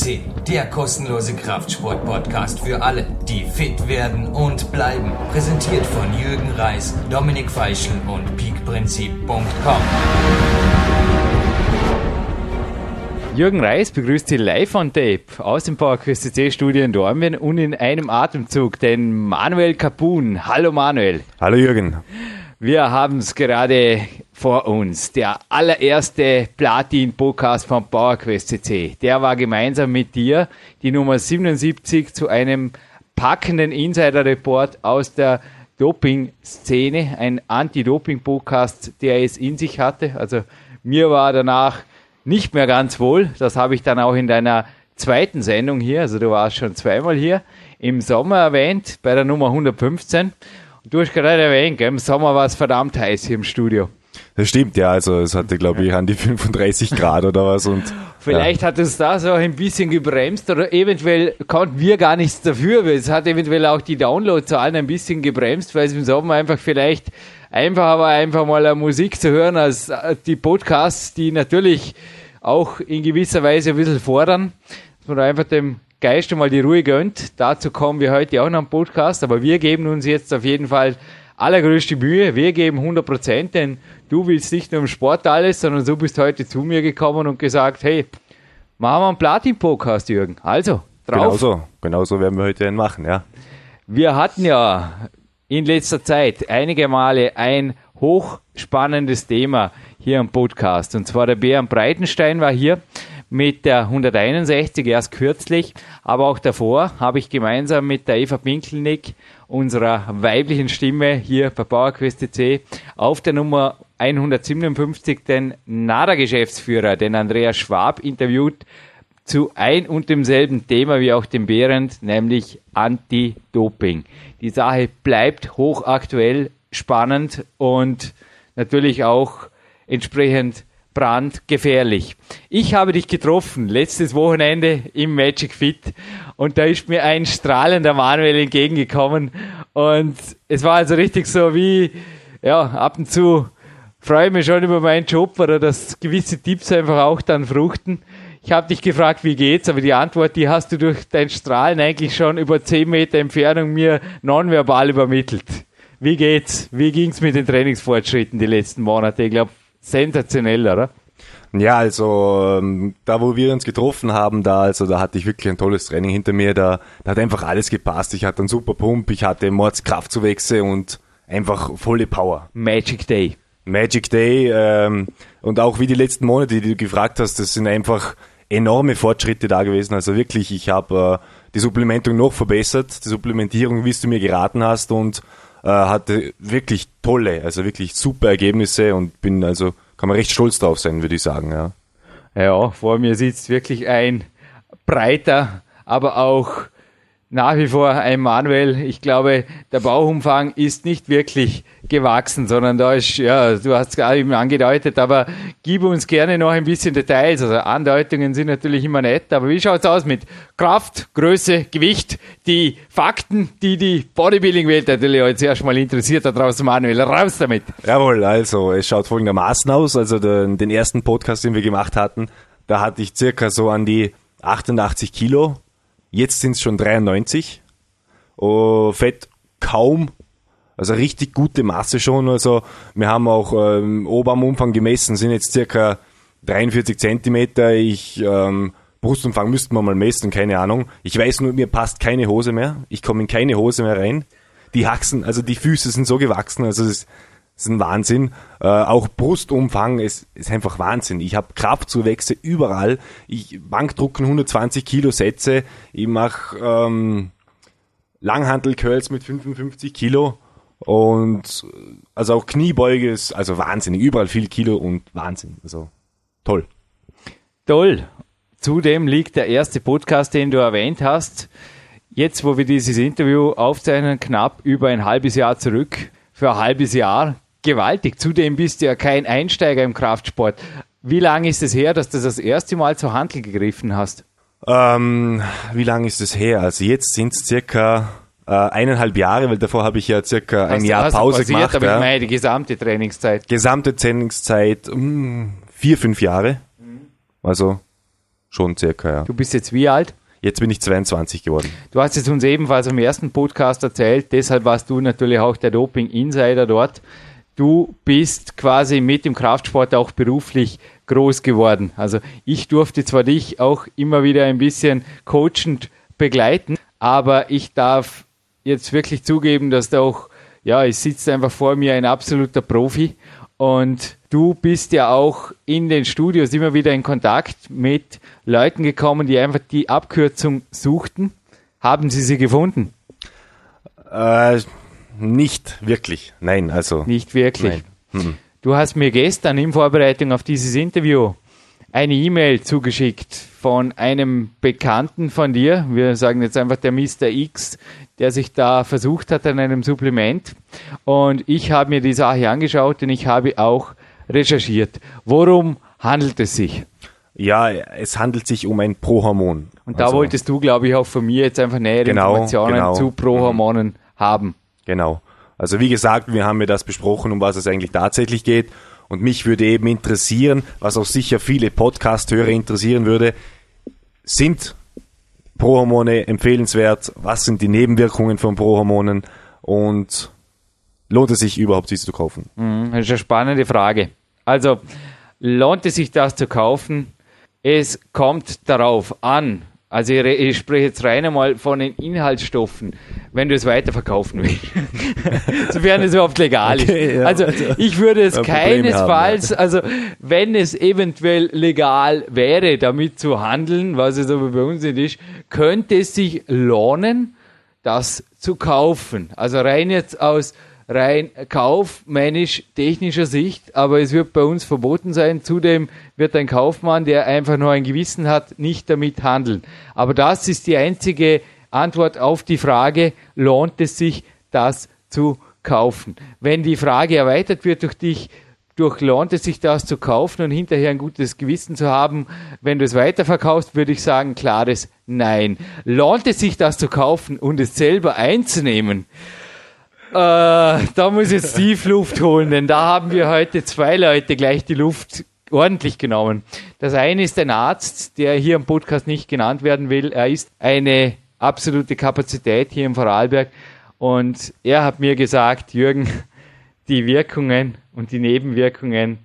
CC, der kostenlose Kraftsport-Podcast für alle, die fit werden und bleiben. Präsentiert von Jürgen Reis, Dominik Feischl und peakprinzip.com. Jürgen Reis begrüßt Sie live on Tape aus dem PowerQuest CC Studio in Dormien und in einem Atemzug den Manuel Capun. Hallo Manuel. Hallo Jürgen. Wir haben es gerade vor uns. Der allererste Platin-Podcast von PowerQuest CC. Der war gemeinsam mit dir die Nummer 77 zu einem packenden Insider-Report aus der Doping-Szene. Ein Anti-Doping-Podcast, der es in sich hatte. Also mir war danach nicht mehr ganz wohl. Das habe ich dann auch in deiner zweiten Sendung hier, also du warst schon zweimal hier, im Sommer erwähnt, bei der Nummer 115. Du hast gerade erwähnt, gell, im Sommer war es verdammt heiß hier im Studio. Das stimmt, ja, also es hatte, glaube ich, an die 35 Grad oder was und. Vielleicht ja. hat es da so ein bisschen gebremst oder eventuell konnten wir gar nichts dafür, weil es hat eventuell auch die Downloadzahlen ein bisschen gebremst, weil es im Sommer einfach vielleicht einfacher war, einfach mal Musik zu hören als äh, die Podcasts, die natürlich auch in gewisser Weise ein bisschen fordern, dass man einfach dem Geist mal die Ruhe gönnt. Dazu kommen wir heute auch noch im Podcast, aber wir geben uns jetzt auf jeden Fall allergrößte Mühe. Wir geben 100 Prozent, denn du willst nicht nur im Sport alles, sondern du bist heute zu mir gekommen und gesagt, hey, machen wir einen Platin-Podcast, Jürgen. Also, drauf. Genauso, genauso werden wir heute einen machen, ja. Wir hatten ja in letzter Zeit einige Male ein hochspannendes Thema hier im Podcast. Und zwar der Bären Breitenstein war hier mit der 161 erst kürzlich, aber auch davor habe ich gemeinsam mit der Eva Pinkelnick, unserer weiblichen Stimme hier bei PowerQuest C, auf der Nummer 157 den NADA-Geschäftsführer, den Andreas Schwab, interviewt zu ein und demselben Thema wie auch dem Behrendt, nämlich Anti-Doping. Die Sache bleibt hochaktuell, spannend und natürlich auch entsprechend brandgefährlich. Ich habe dich getroffen letztes Wochenende im Magic Fit und da ist mir ein strahlender Manuel entgegengekommen und es war also richtig so wie, ja, ab und zu freue ich mich schon über meinen Job oder dass gewisse Tipps einfach auch dann fruchten. Ich habe dich gefragt, wie geht's, aber die Antwort, die hast du durch dein Strahlen eigentlich schon über 10 Meter Entfernung mir nonverbal übermittelt. Wie geht's? Wie ging's mit den Trainingsfortschritten die letzten Monate? Ich glaube, sensationell, oder? Ja, also ähm, da wo wir uns getroffen haben, da also da hatte ich wirklich ein tolles Training hinter mir, da, da hat einfach alles gepasst. Ich hatte einen super Pump, ich hatte Mordskraftzuwächse und einfach volle Power. Magic Day. Magic Day ähm, und auch wie die letzten Monate, die du gefragt hast, das sind einfach enorme Fortschritte da gewesen. Also wirklich, ich habe äh, die Supplementung noch verbessert, die Supplementierung, wie es du mir geraten hast und hatte wirklich tolle, also wirklich super Ergebnisse und bin also, kann man recht stolz drauf sein, würde ich sagen, ja. Ja, vor mir sitzt wirklich ein breiter, aber auch nach wie vor ein Manuel. Ich glaube, der Bauchumfang ist nicht wirklich gewachsen, sondern da ist, ja, du hast es gerade eben angedeutet, aber gib uns gerne noch ein bisschen Details. Also Andeutungen sind natürlich immer nett, aber wie schaut es aus mit Kraft, Größe, Gewicht, die Fakten, die die Bodybuilding-Welt natürlich jetzt erstmal interessiert da draußen, Manuel, raus damit. Jawohl, also es schaut folgendermaßen aus, also den, den ersten Podcast, den wir gemacht hatten, da hatte ich circa so an die 88 Kilo Jetzt sind es schon 93. Oh, Fett kaum. Also richtig gute Masse schon. Also wir haben auch ähm, Oberarmumfang gemessen, sind jetzt circa 43 Zentimeter. Ich ähm, Brustumfang müssten wir mal messen, keine Ahnung. Ich weiß nur, mir passt keine Hose mehr. Ich komme in keine Hose mehr rein. Die Haxen, also die Füße sind so gewachsen, also das ist ein Wahnsinn. Äh, auch Brustumfang ist, ist einfach Wahnsinn. Ich habe Kraftzuwächse überall. Ich Bankdrucken 120 Kilo Sätze. Ich mache ähm, Langhantel-Curls mit 55 Kilo. Und also auch Kniebeuge ist also Wahnsinn. Überall viel Kilo und Wahnsinn. Also toll. Toll. Zudem liegt der erste Podcast, den du erwähnt hast, jetzt, wo wir dieses Interview aufzeichnen, knapp über ein halbes Jahr zurück. Für ein halbes Jahr gewaltig. Zudem bist du ja kein Einsteiger im Kraftsport. Wie lange ist es her, dass du das erste Mal zur Handel gegriffen hast? Ähm, wie lange ist es her? Also jetzt sind es circa äh, eineinhalb Jahre, weil davor habe ich ja circa ein Hast- Jahr Pause pausiert, gemacht. Aber ja. ich meine die gesamte Trainingszeit. Gesamte Trainingszeit mh, vier, fünf Jahre. Mhm. Also Schon circa, ja. Du bist jetzt wie alt? Jetzt bin ich 22 geworden. Du hast es uns ebenfalls am ersten Podcast erzählt, deshalb warst du natürlich auch der Doping-Insider dort. Du bist quasi mit dem Kraftsport auch beruflich groß geworden. Also ich durfte zwar dich auch immer wieder ein bisschen coachend begleiten, aber ich darf jetzt wirklich zugeben, dass da auch, ja, es sitzt einfach vor mir ein absoluter Profi und du bist ja auch in den Studios immer wieder in Kontakt mit Leuten gekommen, die einfach die Abkürzung suchten. Haben sie sie gefunden? Äh, nicht wirklich. Nein, also. Nicht wirklich. Nein. Hm. Du hast mir gestern in Vorbereitung auf dieses Interview eine E-Mail zugeschickt von einem Bekannten von dir. Wir sagen jetzt einfach der Mr. X, der sich da versucht hat an einem Supplement. Und ich habe mir die Sache angeschaut und ich habe auch recherchiert. Worum handelt es sich? Ja, es handelt sich um ein Prohormon. Und da also, wolltest du, glaube ich, auch von mir jetzt einfach nähere genau, Informationen genau. zu Prohormonen mhm. haben. Genau. Also wie gesagt, wir haben ja das besprochen, um was es eigentlich tatsächlich geht. Und mich würde eben interessieren, was auch sicher viele Podcast-Hörer interessieren würde, sind Prohormone empfehlenswert? Was sind die Nebenwirkungen von Prohormonen? Und lohnt es sich überhaupt, sie zu kaufen? Mhm, das ist eine spannende Frage. Also, lohnt es sich, das zu kaufen? Es kommt darauf an, also ich, ich, spreche jetzt rein einmal von den Inhaltsstoffen, wenn du es weiterverkaufen willst. Sofern es überhaupt legal okay, ist. Ja, also, also ich würde es keinesfalls, haben, also wenn es eventuell legal wäre, damit zu handeln, was es aber bei uns nicht ist, könnte es sich lohnen, das zu kaufen. Also rein jetzt aus rein kaufmännisch-technischer Sicht, aber es wird bei uns verboten sein. Zudem wird ein Kaufmann, der einfach nur ein Gewissen hat, nicht damit handeln. Aber das ist die einzige Antwort auf die Frage, lohnt es sich, das zu kaufen? Wenn die Frage erweitert wird durch dich, durch lohnt es sich das zu kaufen und hinterher ein gutes Gewissen zu haben, wenn du es weiterverkaufst, würde ich sagen, klares Nein. Lohnt es sich das zu kaufen und es selber einzunehmen? Äh, da muss ich jetzt tief Luft holen, denn da haben wir heute zwei Leute gleich die Luft ordentlich genommen. Das eine ist ein Arzt, der hier im Podcast nicht genannt werden will. Er ist eine absolute Kapazität hier im Vorarlberg und er hat mir gesagt, Jürgen, die Wirkungen und die Nebenwirkungen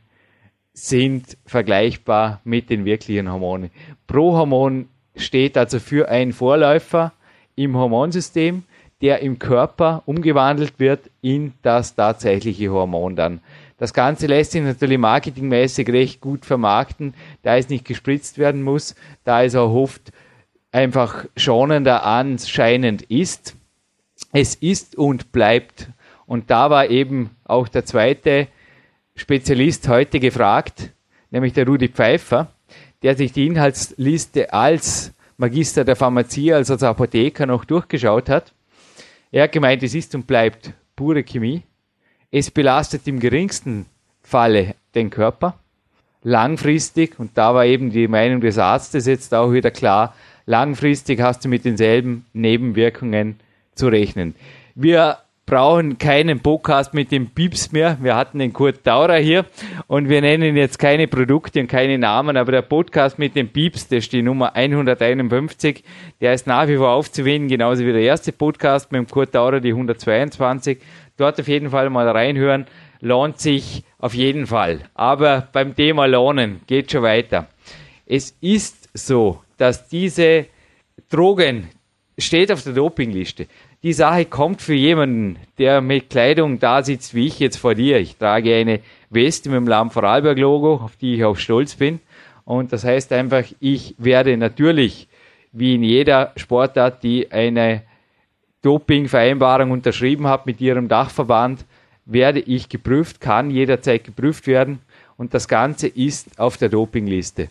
sind vergleichbar mit den wirklichen Hormonen. Prohormon steht also für einen Vorläufer im Hormonsystem der im Körper umgewandelt wird in das tatsächliche Hormon dann. Das Ganze lässt sich natürlich marketingmäßig recht gut vermarkten, da es nicht gespritzt werden muss, da es auch oft einfach schonender anscheinend ist. Es ist und bleibt. Und da war eben auch der zweite Spezialist heute gefragt, nämlich der Rudi Pfeiffer, der sich die Inhaltsliste als Magister der Pharmazie, also als Apotheker noch durchgeschaut hat er hat gemeint, es ist und bleibt pure Chemie. Es belastet im geringsten Falle den Körper. Langfristig, und da war eben die Meinung des Arztes jetzt auch wieder klar, langfristig hast du mit denselben Nebenwirkungen zu rechnen. Wir brauchen keinen Podcast mit dem Pieps mehr. Wir hatten den Kurt Daurer hier und wir nennen jetzt keine Produkte und keine Namen, aber der Podcast mit dem Pieps, das ist die Nummer 151, der ist nach wie vor aufzuwenden, genauso wie der erste Podcast mit dem Kurt Daurer, die 122. Dort auf jeden Fall mal reinhören, lohnt sich auf jeden Fall. Aber beim Thema Lohnen geht schon weiter. Es ist so, dass diese Drogen steht auf der Dopingliste die Sache kommt für jemanden, der mit Kleidung da sitzt wie ich jetzt vor dir. Ich trage eine Weste mit dem Lamm Vorarlberg Logo, auf die ich auch stolz bin. Und das heißt einfach, ich werde natürlich, wie in jeder Sportart, die eine Dopingvereinbarung unterschrieben hat mit ihrem Dachverband, werde ich geprüft, kann jederzeit geprüft werden. Und das Ganze ist auf der Dopingliste.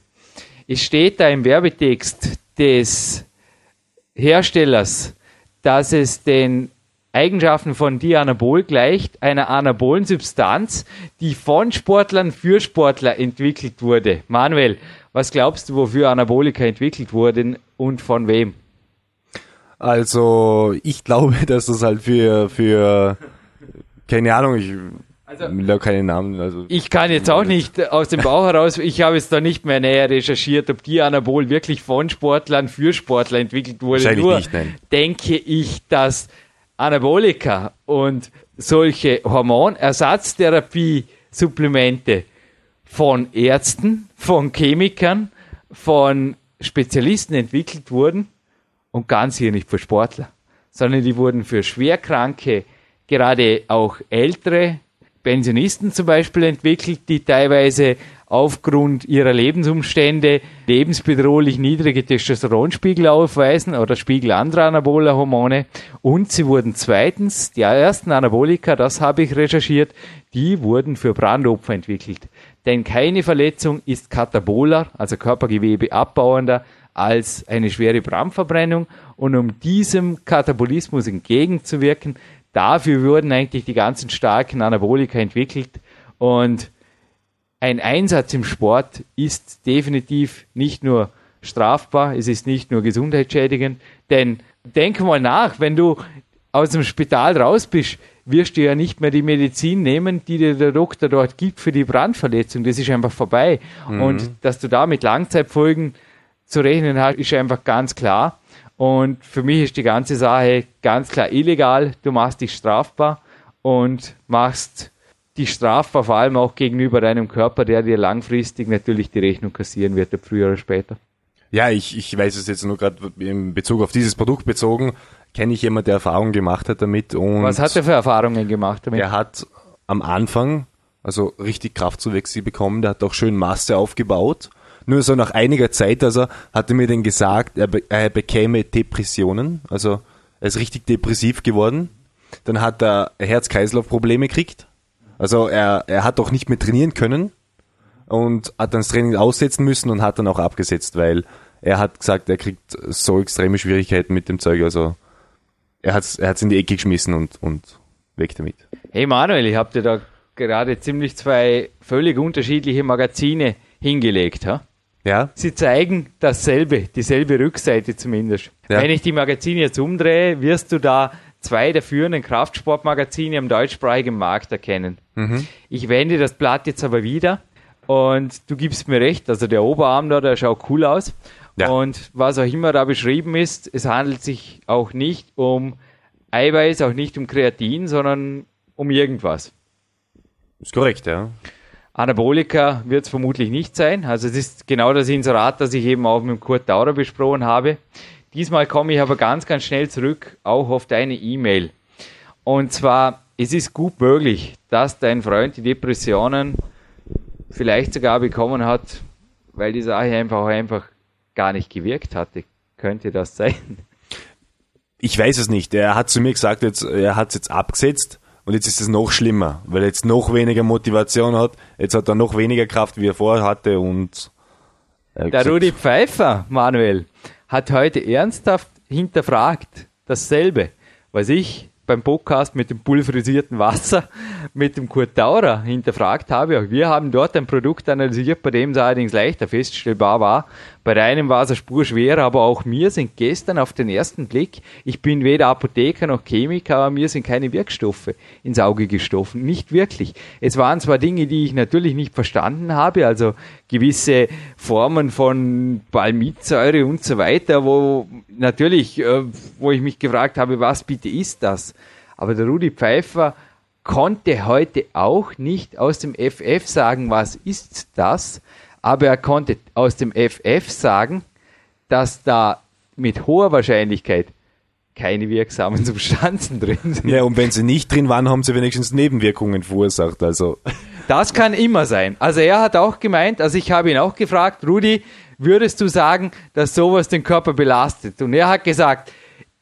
Es steht da im Werbetext des Herstellers, dass es den Eigenschaften von Dianabol gleicht, einer anabolen Substanz, die von Sportlern für Sportler entwickelt wurde. Manuel, was glaubst du, wofür Anabolika entwickelt wurden und von wem? Also, ich glaube, dass das halt für, für keine Ahnung, ich Also, ich will keine Namen. Also ich kann jetzt auch nicht aus dem Bauch heraus, ich habe jetzt da nicht mehr näher recherchiert, ob die Anabol wirklich von Sportlern für Sportler entwickelt wurde. Nur nicht, nein. denke ich, dass Anabolika und solche Hormonersatztherapie-Supplemente von Ärzten, von Chemikern, von Spezialisten entwickelt wurden und ganz hier nicht für Sportler, sondern die wurden für schwerkranke, gerade auch ältere Pensionisten zum Beispiel entwickelt, die teilweise aufgrund ihrer Lebensumstände lebensbedrohlich niedrige Testosteronspiegel aufweisen oder Spiegel anderer anaboler Hormone. Und sie wurden zweitens, die ersten Anabolika, das habe ich recherchiert, die wurden für Brandopfer entwickelt. Denn keine Verletzung ist kataboler, also Körpergewebe abbauender, als eine schwere Brandverbrennung. Und um diesem Katabolismus entgegenzuwirken, dafür wurden eigentlich die ganzen starken Anabolika entwickelt. Und ein Einsatz im Sport ist definitiv nicht nur strafbar, es ist nicht nur gesundheitsschädigend, denn denk mal nach, wenn du aus dem Spital raus bist, wirst du ja nicht mehr die Medizin nehmen, die dir der Doktor dort gibt für die Brandverletzung. Das ist einfach vorbei. Mhm. Und dass du da mit Langzeitfolgen zu rechnen hast, ist einfach ganz klar. Und für mich ist die ganze Sache ganz klar illegal. Du machst dich strafbar und machst die strafbar, vor allem auch gegenüber deinem Körper, der dir langfristig natürlich die Rechnung kassieren wird, früher oder später. Ja, ich, ich weiß es jetzt nur gerade in Bezug auf dieses Produkt bezogen, kenne ich jemanden, der Erfahrung gemacht hat damit. Und Was hat er für Erfahrungen gemacht damit? Er hat am Anfang also richtig Kraftzuwächse bekommen, der hat auch schön Masse aufgebaut. Nur so nach einiger Zeit, also hat er mir dann gesagt, er, be er bekäme Depressionen, also er ist richtig depressiv geworden. Dann hat er Herz-Kreislauf-Probleme gekriegt, also er, er hat auch nicht mehr trainieren können und hat dann das Training aussetzen müssen und hat dann auch abgesetzt, weil er hat gesagt, er kriegt so extreme Schwierigkeiten mit dem Zeug. Also er hat es er in die Ecke geschmissen und, und weg damit. Hey Manuel, ich habe dir da gerade ziemlich zwei völlig unterschiedliche Magazine hingelegt. Ha? Ja. Sie zeigen dasselbe, dieselbe Rückseite zumindest. Ja. Wenn ich die Magazine jetzt umdrehe, wirst du da zwei der führenden Kraftsportmagazine im deutschsprachigen Markt erkennen. Mhm. Ich wende das Blatt jetzt aber wieder und du gibst mir recht, also der Oberarm da, der schaut cool aus. Ja. Und was auch immer da beschrieben ist, es handelt sich auch nicht um Eiweiß, auch nicht um Kreatin, sondern um irgendwas. Ist korrekt, ja. Anabolika wird es vermutlich nicht sein. Also es ist genau das Inserat, das ich eben auch mit Kurt Daurer besprochen habe. Diesmal komme ich aber ganz, ganz schnell zurück, auch auf deine E-Mail. Und zwar, es ist gut möglich, dass dein Freund die Depressionen vielleicht sogar bekommen hat, weil die Sache einfach, einfach gar nicht gewirkt hatte. Könnte das sein? Ich weiß es nicht. Er hat zu mir gesagt, jetzt, er hat es jetzt abgesetzt und jetzt ist es noch schlimmer, weil er jetzt noch weniger Motivation hat. Jetzt hat er noch weniger Kraft, wie er vorher hatte und. Der Rudi Pfeiffer, Manuel, hat heute ernsthaft hinterfragt dasselbe, was ich beim Podcast mit dem pulverisierten Wasser mit dem Kurt Daurer hinterfragt habe. Auch wir haben dort ein Produkt analysiert, bei dem es allerdings leichter feststellbar war. Bei einem war es eine Spur schwerer, aber auch mir sind gestern auf den ersten Blick, ich bin weder Apotheker noch Chemiker, aber mir sind keine Wirkstoffe ins Auge gestochen. Nicht wirklich. Es waren zwar Dinge, die ich natürlich nicht verstanden habe, also gewisse Formen von Palmitsäure und so weiter, wo natürlich, äh, wo ich mich gefragt habe, was bitte ist das? Aber der Rudi Pfeiffer konnte heute auch nicht aus dem FF sagen, was ist das, aber er konnte aus dem FF sagen, dass da mit hoher Wahrscheinlichkeit keine wirksamen Substanzen drin sind. Ja, und wenn sie nicht drin waren, haben sie wenigstens Nebenwirkungen verursacht. Also. Das kann immer sein. Also er hat auch gemeint, also ich habe ihn auch gefragt, Rudi, würdest du sagen, dass sowas den Körper belastet? Und er hat gesagt,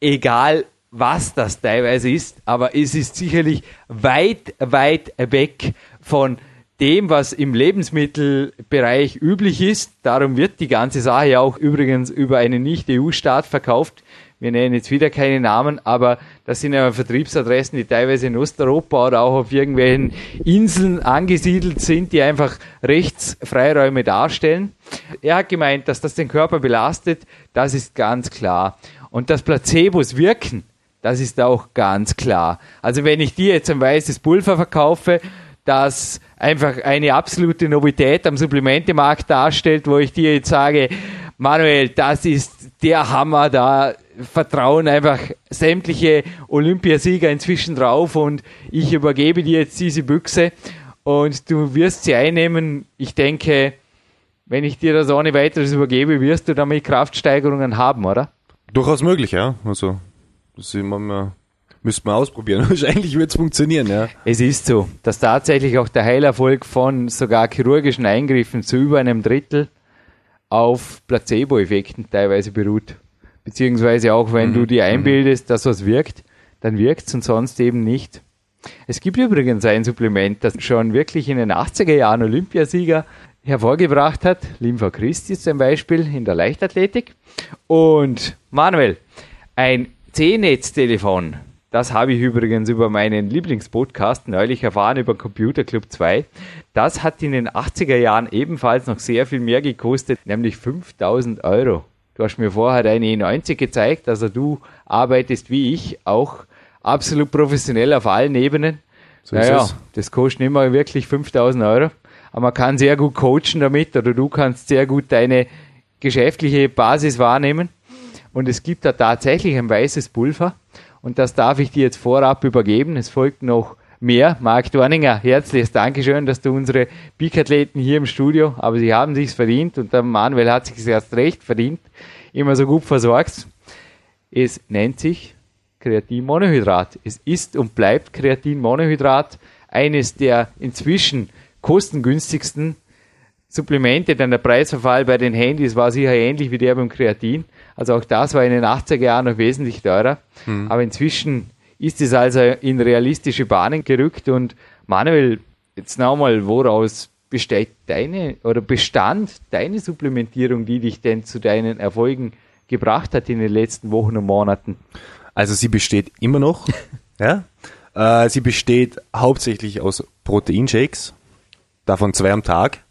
egal was das teilweise ist, aber es ist sicherlich weit, weit weg von dem, was im Lebensmittelbereich üblich ist. Darum wird die ganze Sache ja auch übrigens über einen Nicht-EU-Staat verkauft. Wir nennen jetzt wieder keine Namen, aber das sind ja Vertriebsadressen, die teilweise in Osteuropa oder auch auf irgendwelchen Inseln angesiedelt sind, die einfach Rechtsfreiräume darstellen. Er hat gemeint, dass das den Körper belastet, das ist ganz klar. Und dass Placebos wirken, das ist auch ganz klar. Also wenn ich dir jetzt ein weißes Pulver verkaufe, das einfach eine absolute Novität am Supplementemarkt darstellt, wo ich dir jetzt sage, Manuel, das ist der Hammer, da vertrauen einfach sämtliche Olympiasieger inzwischen drauf und ich übergebe dir jetzt diese Büchse und du wirst sie einnehmen. Ich denke, wenn ich dir das ohne weiteres übergebe, wirst du damit Kraftsteigerungen haben, oder? Durchaus möglich, ja. Also, das immer mal, müsste man ausprobieren. Wahrscheinlich wird es funktionieren, ja. Es ist so, dass tatsächlich auch der Heilerfolg von sogar chirurgischen Eingriffen zu über einem Drittel auf Placebo-Effekten teilweise beruht. Beziehungsweise auch wenn mhm. du dir einbildest, dass was wirkt, dann wirkt es und sonst eben nicht. Es gibt übrigens ein Supplement, das schon wirklich in den 80er Jahren Olympiasieger hervorgebracht hat. Lympha Christi zum Beispiel in der Leichtathletik. Und Manuel, ein C-Netz-Telefon, das habe ich übrigens über meinen Lieblingspodcast neulich erfahren, über Computer Club 2. Das hat in den 80er Jahren ebenfalls noch sehr viel mehr gekostet, nämlich 5000 Euro. Du hast mir vorher deine E90 gezeigt, also du arbeitest wie ich auch absolut professionell auf allen Ebenen. So naja, das kostet nicht mal wirklich 5000 Euro, aber man kann sehr gut coachen damit oder du kannst sehr gut deine geschäftliche Basis wahrnehmen. Und es gibt da tatsächlich ein weißes Pulver und das darf ich dir jetzt vorab übergeben. Es folgt noch mehr. Marc Dorninger, herzliches Dankeschön, dass du unsere Peak-Athleten hier im Studio, aber sie haben sich's verdient und der Manuel hat sich erst recht verdient, immer so gut versorgt. Es nennt sich Kreatinmonohydrat. Es ist und bleibt Kreatinmonohydrat eines der inzwischen kostengünstigsten Supplemente, denn der Preisverfall bei den Handys war sicher ähnlich wie der beim Kreatin. Also auch das war in den 80er Jahren noch wesentlich teurer. Mhm. Aber inzwischen ist es also in realistische Bahnen gerückt und Manuel, jetzt nochmal, woraus besteht deine oder bestand deine Supplementierung, die dich denn zu deinen Erfolgen gebracht hat in den letzten Wochen und Monaten? Also sie besteht immer noch. ja. Äh, sie besteht hauptsächlich aus Proteinshakes, davon zwei am Tag.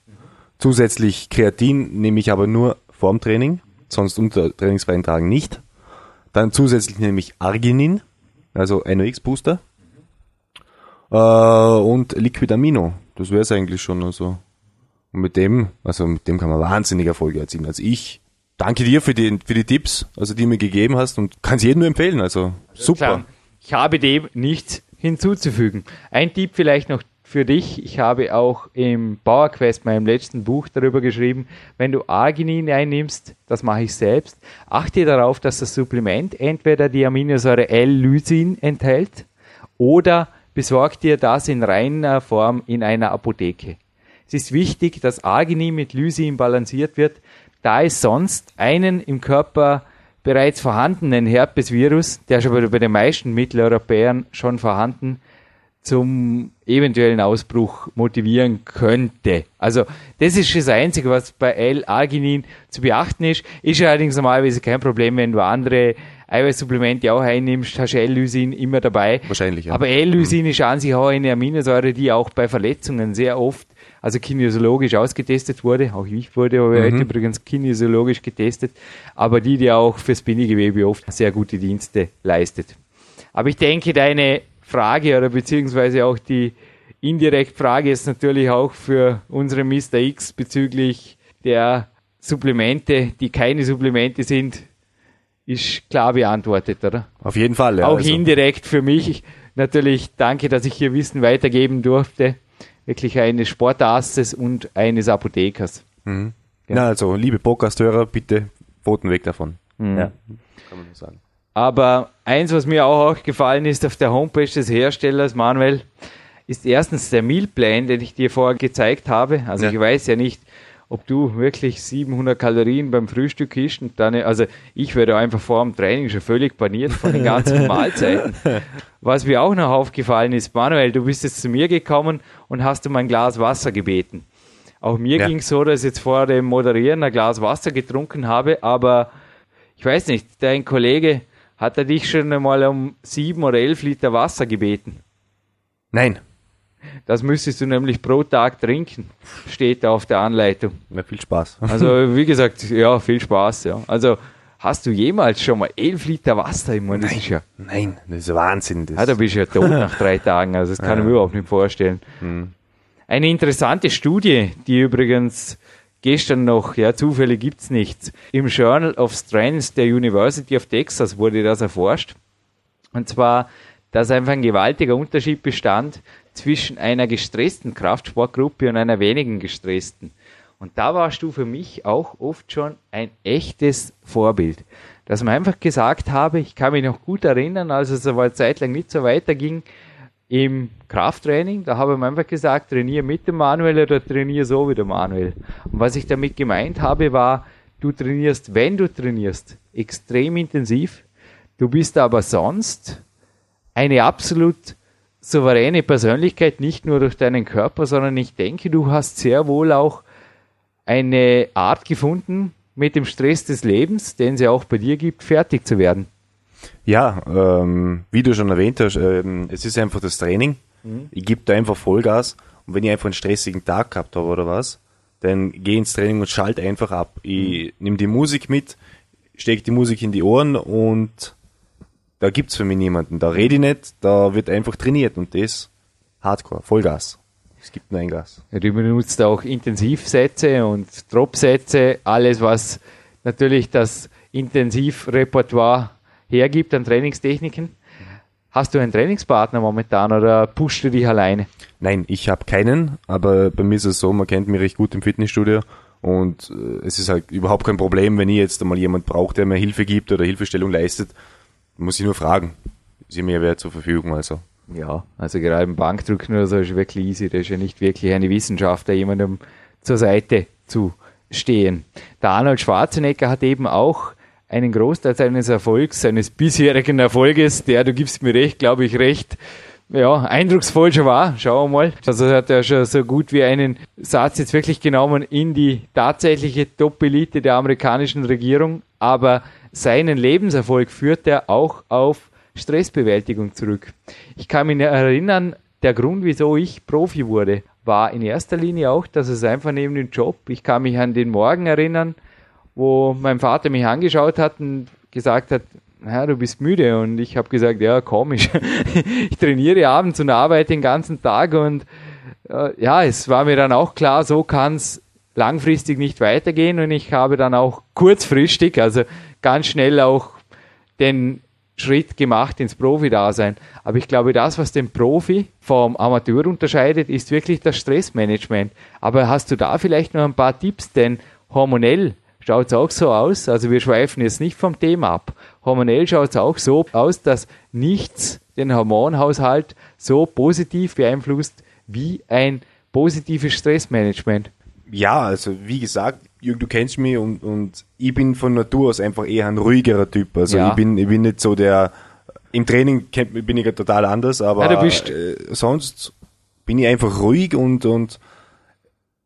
Zusätzlich Kreatin nehme ich aber nur vorm Training, sonst unter trainingsfreien Tagen nicht. Dann zusätzlich nehme ich Arginin, also NOx-Booster. Äh, und Liquid Amino, das wäre es eigentlich schon. Also. Und mit dem, also mit dem kann man wahnsinnige Erfolge erzielen. Also ich danke dir für die, für die Tipps, also die du mir gegeben hast und kann es jedem nur empfehlen. Also super. Klar. Ich habe dem nichts hinzuzufügen. Ein Tipp vielleicht noch für dich. Ich habe auch im PowerQuest, meinem letzten Buch, darüber geschrieben, wenn du Arginin einnimmst, das mache ich selbst, achte darauf, dass das Supplement entweder die Aminosäure L-Lysin enthält oder besorg dir das in reiner Form in einer Apotheke. Es ist wichtig, dass Arginin mit Lysin balanciert wird, da es sonst einen im Körper bereits vorhandenen Herpesvirus, der schon bei den meisten Mitteleuropäern schon vorhanden, zum eventuellen Ausbruch motivieren könnte. Also das ist das Einzige, was bei L-Arginin zu beachten ist. Ist allerdings normalerweise kein Problem, wenn du andere Eiweißsupplemente auch einnimmst, hast du L-Lysin immer dabei. Wahrscheinlich, ja. Aber L-Lysin mhm. ist an sich auch eine Aminosäure, die auch bei Verletzungen sehr oft also kinesiologisch ausgetestet wurde. Auch ich wurde aber mhm. heute übrigens kinesiologisch getestet, aber die, die auch fürs Bindegewebe oft sehr gute Dienste leistet. Aber ich denke, deine Frage oder beziehungsweise auch die indirekt Frage ist natürlich auch für unsere Mr. X bezüglich der Supplemente, die keine Supplemente sind, ist klar beantwortet, oder? Auf jeden Fall, ja. Auch also. indirekt für mich. Natürlich danke, dass ich hier Wissen weitergeben durfte. Wirklich eines Sportarztes und eines Apothekers. Mhm. Ja. Na, also, liebe Podcast-Hörer, bitte Pfoten weg davon. Mhm. Ja, kann man nur sagen. Aber eins, was mir auch aufgefallen ist auf der Homepage des Herstellers, Manuel, ist erstens der Mealplan, den ich dir vorher gezeigt habe. Also ja. ich weiß ja nicht, ob du wirklich 700 Kalorien beim Frühstück isst und dann, also ich werde einfach vor dem Training schon völlig paniert von den ganzen Mahlzeiten. Was mir auch noch aufgefallen ist, Manuel, du bist jetzt zu mir gekommen und hast um ein Glas Wasser gebeten. Auch mir ja. ging es so, dass ich jetzt vor dem Moderieren ein Glas Wasser getrunken habe, aber ich weiß nicht, dein Kollege hat er dich schon einmal um sieben oder elf Liter Wasser gebeten? Nein. Das müsstest du nämlich pro Tag trinken, steht da auf der Anleitung. Ja, viel Spaß. Also, wie gesagt, ja, viel Spaß, ja. Also, hast du jemals schon mal elf Liter Wasser im Monat? Nein, das ja, nein, das ist Wahnsinn. Das ja, da bist du ja tot nach drei Tagen, also das kann ja. ich mir überhaupt nicht vorstellen. Hm. Eine interessante Studie, die übrigens gestern noch, ja, Zufälle gibt's nicht. Im Journal of Strength der University of Texas wurde das erforscht. Und zwar, dass einfach ein gewaltiger Unterschied bestand zwischen einer gestressten Kraftsportgruppe und einer wenigen gestressten. Und da warst du für mich auch oft schon ein echtes Vorbild. Dass man einfach gesagt habe, ich kann mich noch gut erinnern, als es aber eine Zeit lang nicht so weiterging, im Krafttraining, da habe ich einfach gesagt, trainiere mit dem Manuel oder trainiere so wie der Manuel. Und was ich damit gemeint habe, war, du trainierst, wenn du trainierst, extrem intensiv, du bist aber sonst eine absolut souveräne Persönlichkeit, nicht nur durch deinen Körper, sondern ich denke, du hast sehr wohl auch eine Art gefunden, mit dem Stress des Lebens, den es ja auch bei dir gibt, fertig zu werden. Ja, ähm, wie du schon erwähnt hast, ähm, es ist einfach das Training. Mhm. Ich gebe da einfach Vollgas und wenn ich einfach einen stressigen Tag gehabt habe oder was, dann gehe ins Training und schalte einfach ab. Ich mhm. nehme die Musik mit, stecke die Musik in die Ohren und da gibt's für mich niemanden. Da rede ich nicht, da wird einfach trainiert und das Hardcore, Vollgas. Es gibt nur ein Gas. Ja, du benutzt auch Intensivsätze und Dropsätze, alles was natürlich das Intensivrepertoire hergibt an Trainingstechniken. Hast du einen Trainingspartner momentan oder pushst du dich alleine? Nein, ich habe keinen, aber bei mir ist es so, man kennt mich recht gut im Fitnessstudio und äh, es ist halt überhaupt kein Problem, wenn ich jetzt einmal jemand brauche, der mir Hilfe gibt oder Hilfestellung leistet, muss ich nur fragen. Sie mir wer zur Verfügung, also. Ja, also gerade im Bankdrücken oder so ist wirklich easy. Das ist ja nicht wirklich eine Wissenschaft, da jemandem zur Seite zu stehen. Der Arnold Schwarzenegger hat eben auch einen Großteil seines Erfolgs, seines bisherigen Erfolges, der, du gibst mir recht, glaube ich, recht, ja, eindrucksvoll schon war. Schauen wir mal. Also hat er schon so gut wie einen Satz jetzt wirklich genommen in die tatsächliche Top-Elite der amerikanischen Regierung. Aber seinen Lebenserfolg führt er auch auf Stressbewältigung zurück. Ich kann mich erinnern, der Grund, wieso ich Profi wurde, war in erster Linie auch, dass es einfach neben dem Job, ich kann mich an den Morgen erinnern, wo mein Vater mich angeschaut hat und gesagt hat, ja, du bist müde. Und ich habe gesagt, ja, komisch. ich trainiere abends und arbeite den ganzen Tag. Und äh, ja, es war mir dann auch klar, so kann es langfristig nicht weitergehen. Und ich habe dann auch kurzfristig, also ganz schnell auch den Schritt gemacht ins Profi-Dasein. Aber ich glaube, das, was den Profi vom Amateur unterscheidet, ist wirklich das Stressmanagement. Aber hast du da vielleicht noch ein paar Tipps? Denn hormonell schaut es auch so aus, also wir schweifen jetzt nicht vom Thema ab. Hormonell schaut es auch so aus, dass nichts den Hormonhaushalt so positiv beeinflusst wie ein positives Stressmanagement. Ja, also wie gesagt, Jürgen, du kennst mich und, und ich bin von Natur aus einfach eher ein ruhigerer Typ. Also ja. ich bin ich bin nicht so der im Training bin ich ja total anders, aber ja, äh, sonst bin ich einfach ruhig und und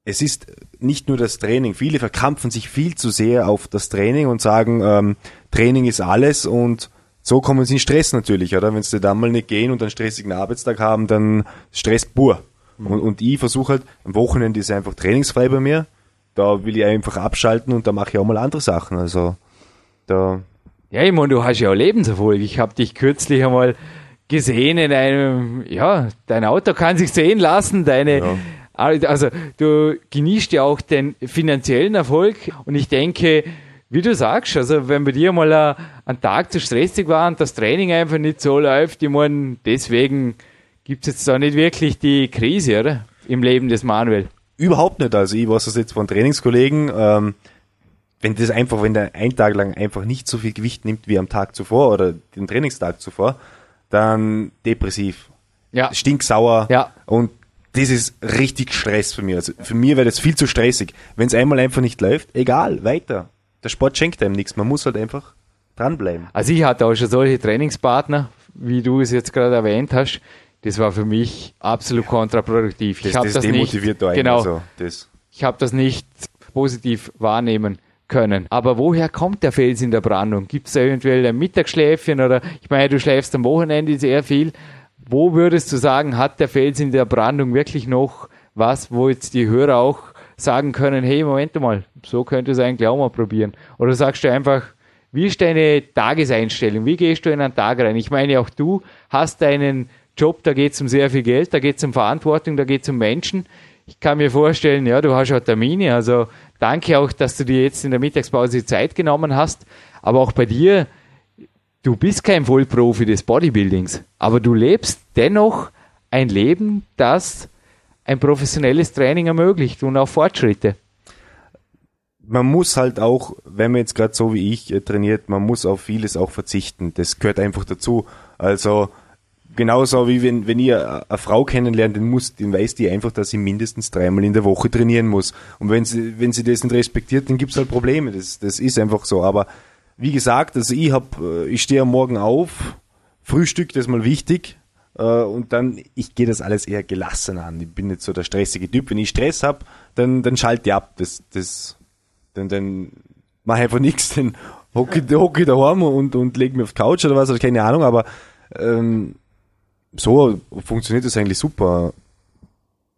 es ist nicht nur das Training. Viele verkrampfen sich viel zu sehr auf das Training und sagen, ähm, Training ist alles und so kommen sie in Stress natürlich, oder? Wenn sie dann mal nicht gehen und einen stressigen Arbeitstag haben, dann Stress pur. Mhm. Und, und ich versuche halt, am Wochenende ist einfach trainingsfrei bei mir da will ich einfach abschalten und da mache ich auch mal andere Sachen. Also da. Ja, ich meine, du hast ja auch Lebenserfolg. Ich habe dich kürzlich einmal gesehen in einem, ja, dein Auto kann sich sehen lassen, deine, ja. Also du genießt ja auch den finanziellen Erfolg und ich denke, wie du sagst, also wenn bei dir mal ein, Tag zu stressig war und das Training einfach nicht so läuft, ich meine, deswegen gibt es jetzt da nicht wirklich die Krise, oder? Im Leben des Manuel. Überhaupt nicht. Also ich weiß das jetzt von Trainingskollegen, ähm, wenn das einfach, wenn der ein Tag lang einfach nicht so viel Gewicht nimmt wie am Tag zuvor oder den Trainingstag zuvor, dann depressiv. Ja. Stinksauer. Ja. Und das ist richtig Stress für mich. Also für mich wäre das viel zu stressig. Wenn es einmal einfach nicht läuft, egal, weiter. Der Sport schenkt einem nichts. Man muss halt einfach dranbleiben. Also ich hatte auch schon solche Trainingspartner, wie du es jetzt gerade erwähnt hast, das war für mich absolut kontraproduktiv. Das, ich habe das, das demotiviert nicht, genau, also, das. Ich habe das nicht positiv wahrnehmen können. Aber woher kommt der Fels in der Brandung? Gibt es eventuell ein Mittagsschläfchen oder ich meine, du schläfst am Wochenende sehr viel. Wo würdest du sagen, hat der Fels in der Brandung wirklich noch was, wo jetzt die Hörer auch sagen können, hey, Moment mal, so könnte es eigentlich auch mal probieren. Oder sagst du einfach, wie ist deine Tageseinstellung? Wie gehst du in einen Tag rein? Ich meine, auch du hast deinen Job, da geht es um sehr viel Geld, da geht es um Verantwortung, da geht es um Menschen. Ich kann mir vorstellen, ja, du hast ja Termine, also danke auch, dass du dir jetzt in der Mittagspause Zeit genommen hast. Aber auch bei dir, du bist kein Vollprofi des Bodybuildings, aber du lebst dennoch ein Leben, das ein professionelles Training ermöglicht und auch Fortschritte. Man muss halt auch, wenn man jetzt gerade so wie ich äh, trainiert, man muss auf vieles auch verzichten. Das gehört einfach dazu. Also genauso wie wenn, wenn ihr eine Frau kennenlernt, dann muss, dann weiß die einfach, dass sie mindestens dreimal in der Woche trainieren muss. Und wenn sie, wenn sie das nicht respektiert, dann gibt's halt Probleme. Das, das ist einfach so. Aber wie gesagt, also ich hab, äh, ich stehe Morgen auf, Frühstück, das ist mal wichtig. Äh, und dann, ich gehe das alles eher gelassen an. Ich bin nicht so der stressige Typ. Wenn ich Stress hab, dann, dann schalte ich ab. Das, das, dann, dann mache ich einfach nichts. Dann hocke ich, hock ich daheim und, und lege mich auf die Couch oder was, oder keine Ahnung, aber ähm, so funktioniert das eigentlich super.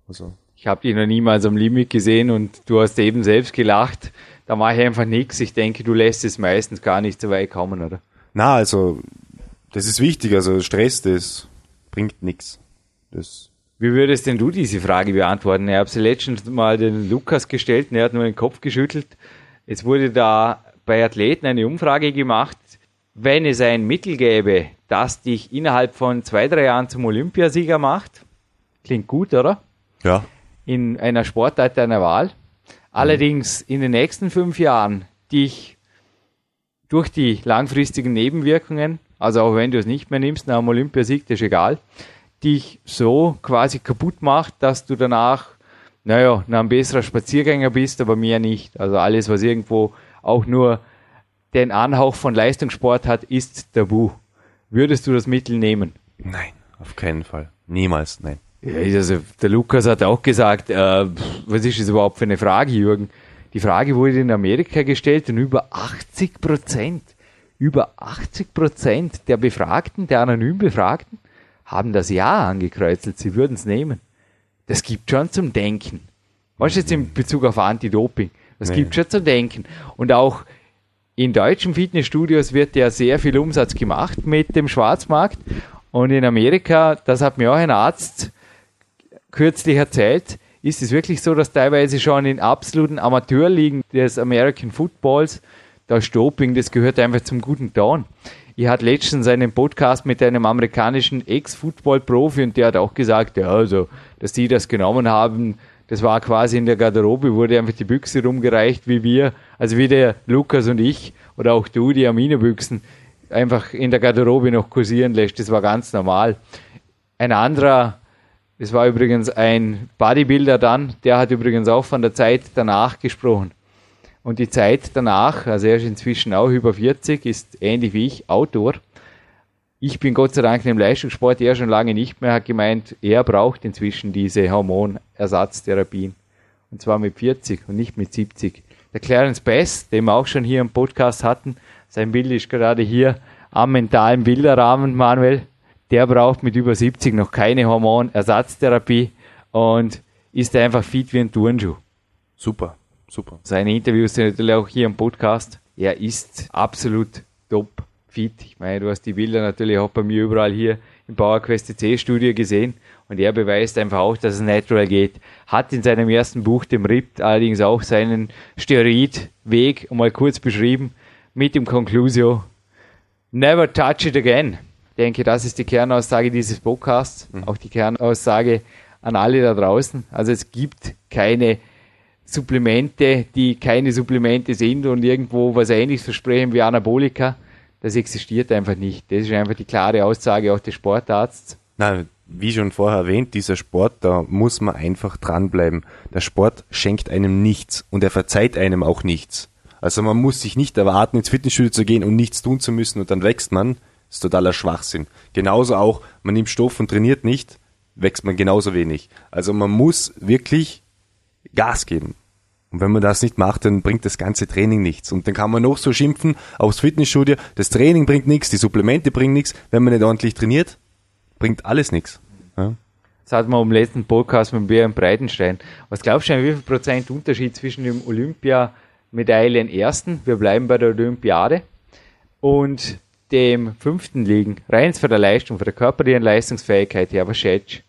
Also. Ich habe dich noch niemals am Limit gesehen und du hast eben selbst gelacht. Da mache ich einfach nichts. Ich denke, du lässt es meistens gar nicht so weit kommen, oder? Na, also das ist wichtig. Also Stress, das bringt nichts. Das Wie würdest denn du diese Frage beantworten? Ich habe sie letztens mal den Lukas gestellt und er hat nur den Kopf geschüttelt. Es wurde da bei Athleten eine Umfrage gemacht. Wenn es ein Mittel gäbe, das dich innerhalb von zwei, drei Jahren zum Olympiasieger macht, klingt gut, oder? Ja. In einer Sportart deiner Wahl. Allerdings in den nächsten fünf Jahren dich durch die langfristigen Nebenwirkungen, also auch wenn du es nicht mehr nimmst, nach dem Olympiasieg, das ist egal, dich so quasi kaputt macht, dass du danach, naja, ein besserer Spaziergänger bist, aber mehr nicht. Also alles, was irgendwo auch nur den Anhauch von Leistungssport hat, ist tabu. Würdest du das Mittel nehmen? Nein, auf keinen Fall. Niemals, nein. Ja, also der Lukas hat auch gesagt, äh, was ist das überhaupt für eine Frage, Jürgen? Die Frage wurde in Amerika gestellt und über 80 Prozent, über 80 Prozent der Befragten, der anonym Befragten, haben das Ja angekreuzelt, sie würden es nehmen. Das gibt schon zum Denken. Was jetzt in Bezug auf Anti-Doping? Das Nee. gibt schon zum Denken. Und auch in deutschen Fitnessstudios wird ja sehr viel Umsatz gemacht mit dem Schwarzmarkt. Und in Amerika, das hat mir auch ein Arzt kürzlich erzählt, ist es wirklich so, dass teilweise schon in absoluten Amateurligen des American Footballs das Doping, das gehört einfach zum guten Ton. Ich hatte letztens einen Podcast mit einem amerikanischen Ex-Football-Profi und der hat auch gesagt, ja, also, dass die das genommen haben, das war quasi in der Garderobe, wurde einfach die Büchse rumgereicht, wie wir, also wie der Lukas und ich oder auch du, die Aminobüchsen, einfach in der Garderobe noch kursieren lässt. Das war ganz normal. Ein anderer, das war übrigens ein Bodybuilder dann, der hat übrigens auch von der Zeit danach gesprochen. Und die Zeit danach, also er ist inzwischen auch über 40, ist ähnlich wie ich, Autor. Ich bin Gott sei Dank im Leistungssport, er schon lange nicht mehr, hat gemeint, er braucht inzwischen diese Hormonersatztherapien. Und zwar mit 40 und nicht mit 70. Der Clarence Bass, den wir auch schon hier im Podcast hatten, sein Bild ist gerade hier am mentalen Bilderrahmen, Manuel. Der braucht mit über 70 noch keine Hormonersatztherapie und ist einfach fit wie ein Turnschuh. Super, super. Seine Interviews sind natürlich auch hier im Podcast. Er ist absolut top fit. Ich meine, du hast die Bilder natürlich auch bei mir überall hier im PowerQuest C Studio gesehen. Und er beweist einfach auch, dass es natural geht. Hat in seinem ersten Buch, dem RIP, allerdings auch seinen Steroidweg mal kurz beschrieben mit dem Conclusio. Never touch it again. Ich denke, das ist die Kernaussage dieses Podcasts. Auch die Kernaussage an alle da draußen. Also es gibt keine Supplemente, die keine Supplemente sind und irgendwo was ähnliches versprechen wie Anabolika, das existiert einfach nicht. Das ist einfach die klare Aussage auch des Sportarztes. Na, wie schon vorher erwähnt, dieser Sport, da muss man einfach dranbleiben. Der Sport schenkt einem nichts und er verzeiht einem auch nichts. Also man muss sich nicht erwarten, ins Fitnessstudio zu gehen und nichts tun zu müssen und dann wächst man. Das ist totaler Schwachsinn. Genauso auch, man nimmt Stoff und trainiert nicht, wächst man genauso wenig. Also man muss wirklich Gas geben. Und wenn man das nicht macht, dann bringt das ganze Training nichts. Und dann kann man noch so schimpfen aufs Fitnessstudio, das Training bringt nichts, die Supplemente bringen nichts. Wenn man nicht ordentlich trainiert, bringt alles nichts. Ja? Das hatten wir im letzten Podcast mit Björn Breitenstein. Was glaubst du, wie viel Prozent Unterschied zwischen dem Olympiamedaillen ersten, wir bleiben bei der Olympiade, und dem fünften liegen? Rein von der Leistung, von der körperlichen Leistungsfähigkeit her, was schätzt?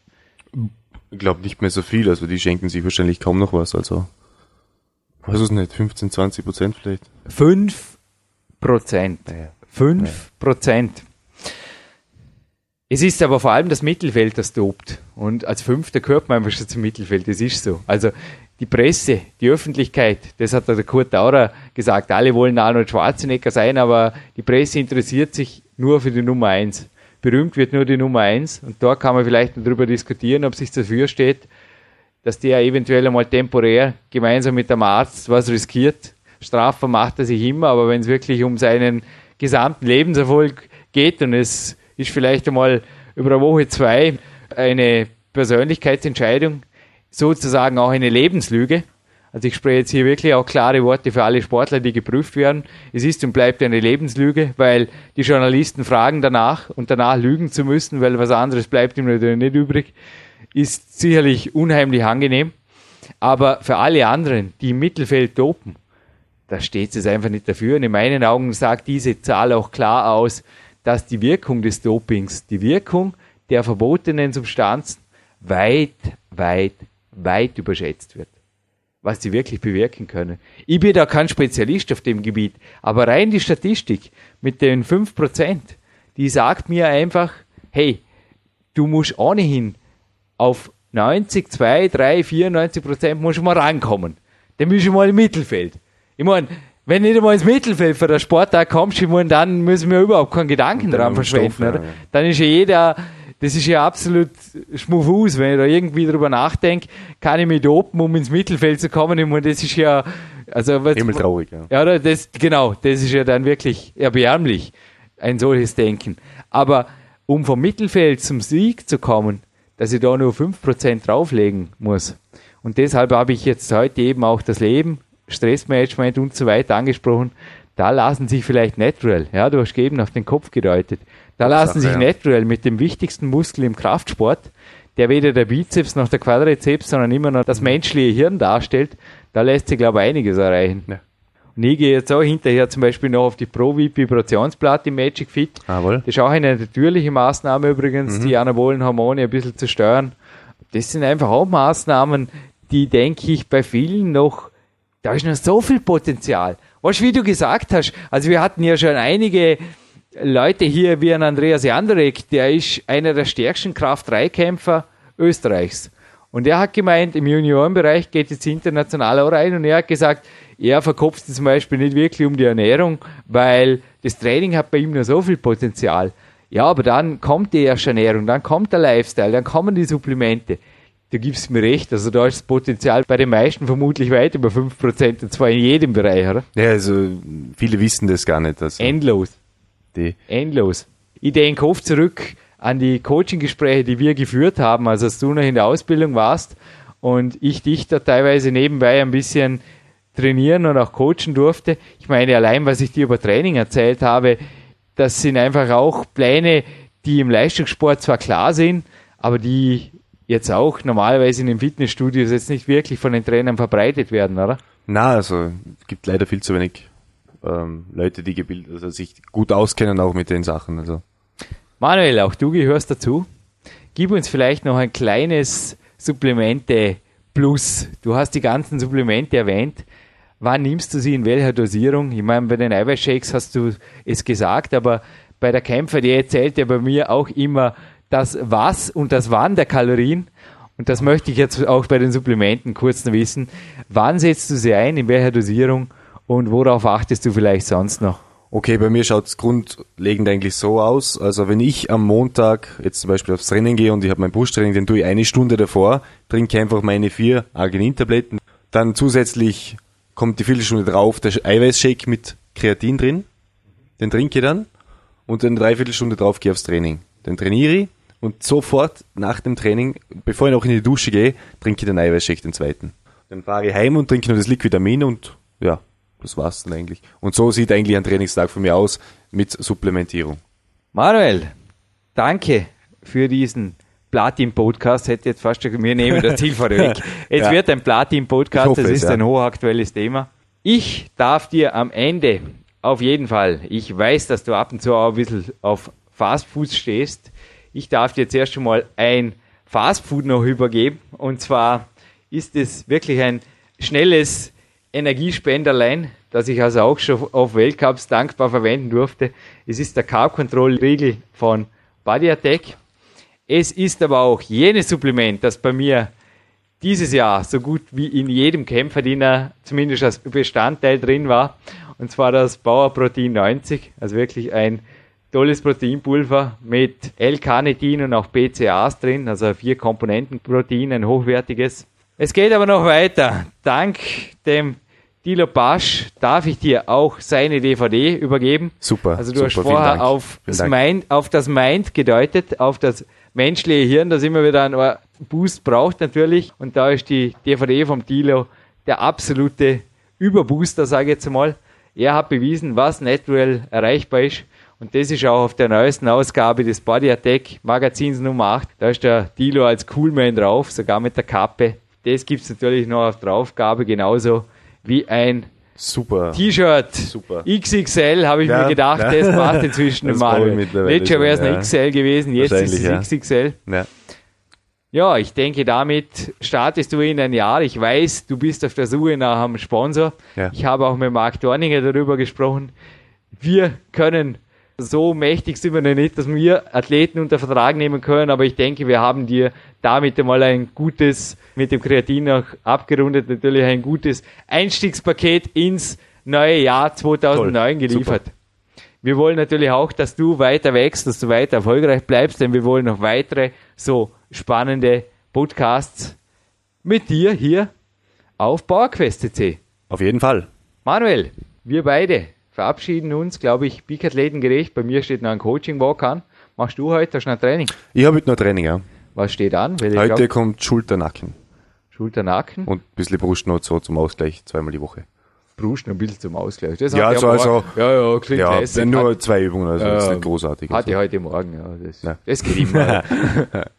Ich glaube nicht mehr so viel, also die schenken sich wahrscheinlich kaum noch was, also weiß es nicht, 15, 20 Prozent vielleicht. 5 Prozent. 5 Prozent. Es ist aber vor allem das Mittelfeld, das tobt. Und als Fünfter gehört man einfach schon zum Mittelfeld. Das ist so. Also die Presse, die Öffentlichkeit, das hat der Kurt Daurer gesagt, alle wollen Arnold Schwarzenegger sein, aber die Presse interessiert sich nur für die Nummer eins. Berühmt wird nur die Nummer eins und da kann man vielleicht darüber diskutieren, ob sich dafür steht, dass der eventuell einmal temporär gemeinsam mit dem Arzt was riskiert. Strafbar macht er sich immer, aber wenn es wirklich um seinen gesamten Lebenserfolg geht und es ist vielleicht einmal über eine Woche zwei eine Persönlichkeitsentscheidung, sozusagen auch eine Lebenslüge. Also ich spreche jetzt hier wirklich auch klare Worte für alle Sportler, die geprüft werden. Es ist und bleibt eine Lebenslüge, weil die Journalisten fragen danach und danach lügen zu müssen, weil was anderes bleibt ihm natürlich nicht übrig, ist sicherlich unheimlich angenehm. Aber für alle anderen, die im Mittelfeld topen, da steht es einfach nicht dafür. Und in meinen Augen sagt diese Zahl auch klar aus, dass die Wirkung des Dopings, die Wirkung der verbotenen Substanzen weit, weit, weit überschätzt wird. Was sie wirklich bewirken können. Ich bin da kein Spezialist auf dem Gebiet, aber rein die Statistik mit den 5%, die sagt mir einfach, hey, du musst ohnehin auf 90, 2, 3, 94 Prozent musst du mal rankommen. Dann bist du mal im Mittelfeld. Ich meine, wenn du nicht einmal ins Mittelfeld für den Sporttag kommst, ich meine, dann müssen wir überhaupt keinen Gedanken dran verschwenden. Stoff, ja, ja. Dann ist ja jeder, das ist ja absolut schmuffus, wenn ich da irgendwie drüber nachdenke, kann ich mich dopen, um ins Mittelfeld zu kommen. Ich meine, das ist ja, also was, Himmel traurig, ja. Ja, das, genau, das ist ja dann wirklich erbärmlich, ein solches Denken. Aber um vom Mittelfeld zum Sieg zu kommen, dass ich da nur 5% drauflegen muss. Und deshalb habe ich jetzt heute eben auch das Leben, Stressmanagement und so weiter angesprochen. Da lassen sich vielleicht natural, ja, du hast eben auf den Kopf gedeutet, da lassen sich ja. natural mit dem wichtigsten Muskel im Kraftsport, der weder der Bizeps noch der Quadrizeps, sondern immer noch das menschliche Hirn darstellt, da lässt sich, glaube ich, einiges erreichen. Ja. Und ich gehe jetzt auch hinterher zum Beispiel noch auf die Pro-Vibrationsplatte im Magic Fit. Jawohl. Das ist auch eine natürliche Maßnahme übrigens, mhm. die anabolen Hormone ein bisschen zu steuern. Das sind einfach auch Maßnahmen, die, denke ich, bei vielen noch, da ist noch so viel Potenzial. Weißt du, wie du gesagt hast, also wir hatten ja schon einige Leute hier wie ein Andreas Jandrek, der ist einer der stärksten Kraft-3-Kämpfer Österreichs. Und er hat gemeint, im Juniorenbereich geht jetzt international auch rein und er hat gesagt, er verkopft zum Beispiel nicht wirklich um die Ernährung, weil das Training hat bei ihm noch so viel Potenzial. Ja, aber dann kommt die erste Ernährung, dann kommt der Lifestyle, dann kommen die Supplemente. Du gibst mir recht, also da ist das Potenzial bei den meisten vermutlich weit über 5%, und zwar in jedem Bereich, oder? Ja, also viele wissen das gar nicht. Also. Endlos. Die. Endlos. Ich denke oft zurück an die Coaching-Gespräche, die wir geführt haben, also als du noch in der Ausbildung warst und ich dich da teilweise nebenbei ein bisschen trainieren und auch coachen durfte. Ich meine, allein was ich dir über Training erzählt habe, das sind einfach auch Pläne, die im Leistungssport zwar klar sind, aber die jetzt auch normalerweise in den Fitnessstudios jetzt nicht wirklich von den Trainern verbreitet werden, oder? Na, also es gibt leider viel zu wenig ähm, Leute, die gebildet, also sich gut auskennen auch mit den Sachen. Also. Manuel, auch du gehörst dazu. Gib uns vielleicht noch ein kleines Supplemente Plus. Du hast die ganzen Supplemente erwähnt. Wann nimmst du sie in welcher Dosierung? Ich meine, bei den Eiweißshakes hast du es gesagt, aber bei der Kämpfer, die erzählt ja bei mir auch immer das Was und das Wann der Kalorien. Und das möchte ich jetzt auch bei den Supplementen kurz noch wissen. Wann setzt du sie ein, in welcher Dosierung und worauf achtest du vielleicht sonst noch? Okay, bei mir schaut es grundlegend eigentlich so aus. Also wenn ich am Montag jetzt zum Beispiel aufs Training gehe und ich habe mein Brusttraining, dann tue ich eine Stunde davor, trinke einfach meine vier Arginin-Tabletten. Dann zusätzlich kommt die Viertelstunde drauf der Eiweißshake mit Kreatin drin. Den trinke ich dann und dann Dreiviertelstunde drauf gehe aufs Training. Dann trainiere ich und sofort nach dem Training, bevor ich noch in die Dusche gehe, trinke ich den Eiweißshake, den zweiten. Dann fahre ich heim und trinke nur das Liquitamin und ja, das war's dann eigentlich. Und so sieht eigentlich ein Trainingstag von mir aus mit Supplementierung. Manuel, danke für diesen Platin-Podcast hätte jetzt fast schon, wir nehmen das Ziel vorweg. Es ja. wird ein Platin-Podcast, das ist ja. ein hochaktuelles Thema. Ich darf dir am Ende auf jeden Fall, ich weiß, dass du ab und zu auch ein bisschen auf Fastfood stehst, ich darf dir zuerst schon mal ein Fastfood noch übergeben. Und zwar ist es wirklich ein schnelles Energiespenderlein, das ich also auch schon auf Weltcups dankbar verwenden durfte. Es ist der Carb Control Riegel von Body Attack. Es ist aber auch jenes Supplement, das bei mir dieses Jahr so gut wie in jedem Kämpferdiener zumindest als Bestandteil drin war. Und zwar das Bauer Protein 90, also wirklich ein tolles Proteinpulver mit L-Carnitin und auch BCAAs drin, also vier Komponenten Protein, ein hochwertiges. Es geht aber noch weiter. Dank dem Dilo Pasch darf ich dir auch seine DVD übergeben. Super. Also du super, hast vorher auf das, Mind, auf das Mind gedeutet, auf das menschliche Hirn, das immer wieder einen Boost braucht natürlich. Und da ist die DVD vom Dilo der absolute Überbooster, sage ich jetzt mal. Er hat bewiesen, was natural erreichbar ist. Und das ist auch auf der neuesten Ausgabe des Body Attack Magazins Nummer 8. Da ist der Dilo als Coolman drauf, sogar mit der Kappe. Das gibt es natürlich noch auf der Aufgabe, genauso wie ein Super. T-Shirt. Super. XXL habe ich Ja, mir gedacht, ja. das passt inzwischen Das mal. Letztes Jahr wäre es ja. XL gewesen, jetzt ist es XXL. Ja. Ich denke, damit startest du in ein Jahr. Ich weiß, du bist auf der Suche nach einem Sponsor. Ich habe auch mit Marc Dorninger darüber gesprochen. Wir können so mächtig sind wir noch nicht, dass wir Athleten unter Vertrag nehmen können, aber ich denke, wir haben dir damit einmal ein gutes, mit dem Kreatin noch abgerundet, natürlich ein gutes Einstiegspaket ins neue Jahr 2009 Toll, geliefert. Wir wollen natürlich auch, dass du weiter wächst, dass du weiter erfolgreich bleibst, denn wir wollen noch weitere so spannende Podcasts mit dir hier auf PowerQuest.cc. Auf jeden Fall. Manuel, wir beide verabschieden uns, glaube ich, Big-Athletengerecht. Bei mir steht noch ein Coaching-Walk an. Machst du heute? Hast du noch ein Training? Ich habe heute noch Training, ja. Was steht an? Weil Heute glaub, kommt Schulter, Nacken Schulter, Nacken, und ein bisschen Brust noch so zum Ausgleich, zweimal die Woche. Brust noch ein bisschen zum Ausgleich. Das Ja, hat also- ja, ja, klingt Ja, lässig. sind nur Hat- zwei Übungen, also jetzt Ja, nicht großartig. Hatte also. heute Morgen, ja. Das, Ja. das geht immer.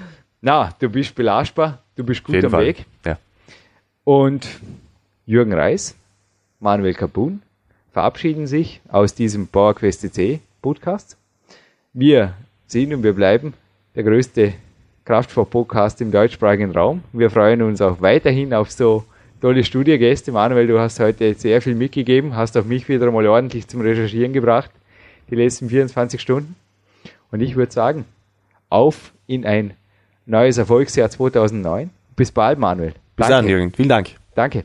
Na, du bist belastbar, du bist gut am Fall. Weg. Ja. Und Jürgen Reis, Manuel Kapun verabschieden sich aus diesem PowerQuest CC Podcast. Wir sind und wir bleiben der größte Kraftsport-Podcast im deutschsprachigen Raum. Wir freuen uns auch weiterhin auf so tolle Studiogäste. Manuel, du hast heute sehr viel mitgegeben, hast auch mich wieder mal ordentlich zum Recherchieren gebracht, die letzten 24 Stunden. Und ich würde sagen, auf in ein neues Erfolgsjahr 2009. Bis bald, Manuel. Bis dann, Jürgen. Vielen Dank. Danke.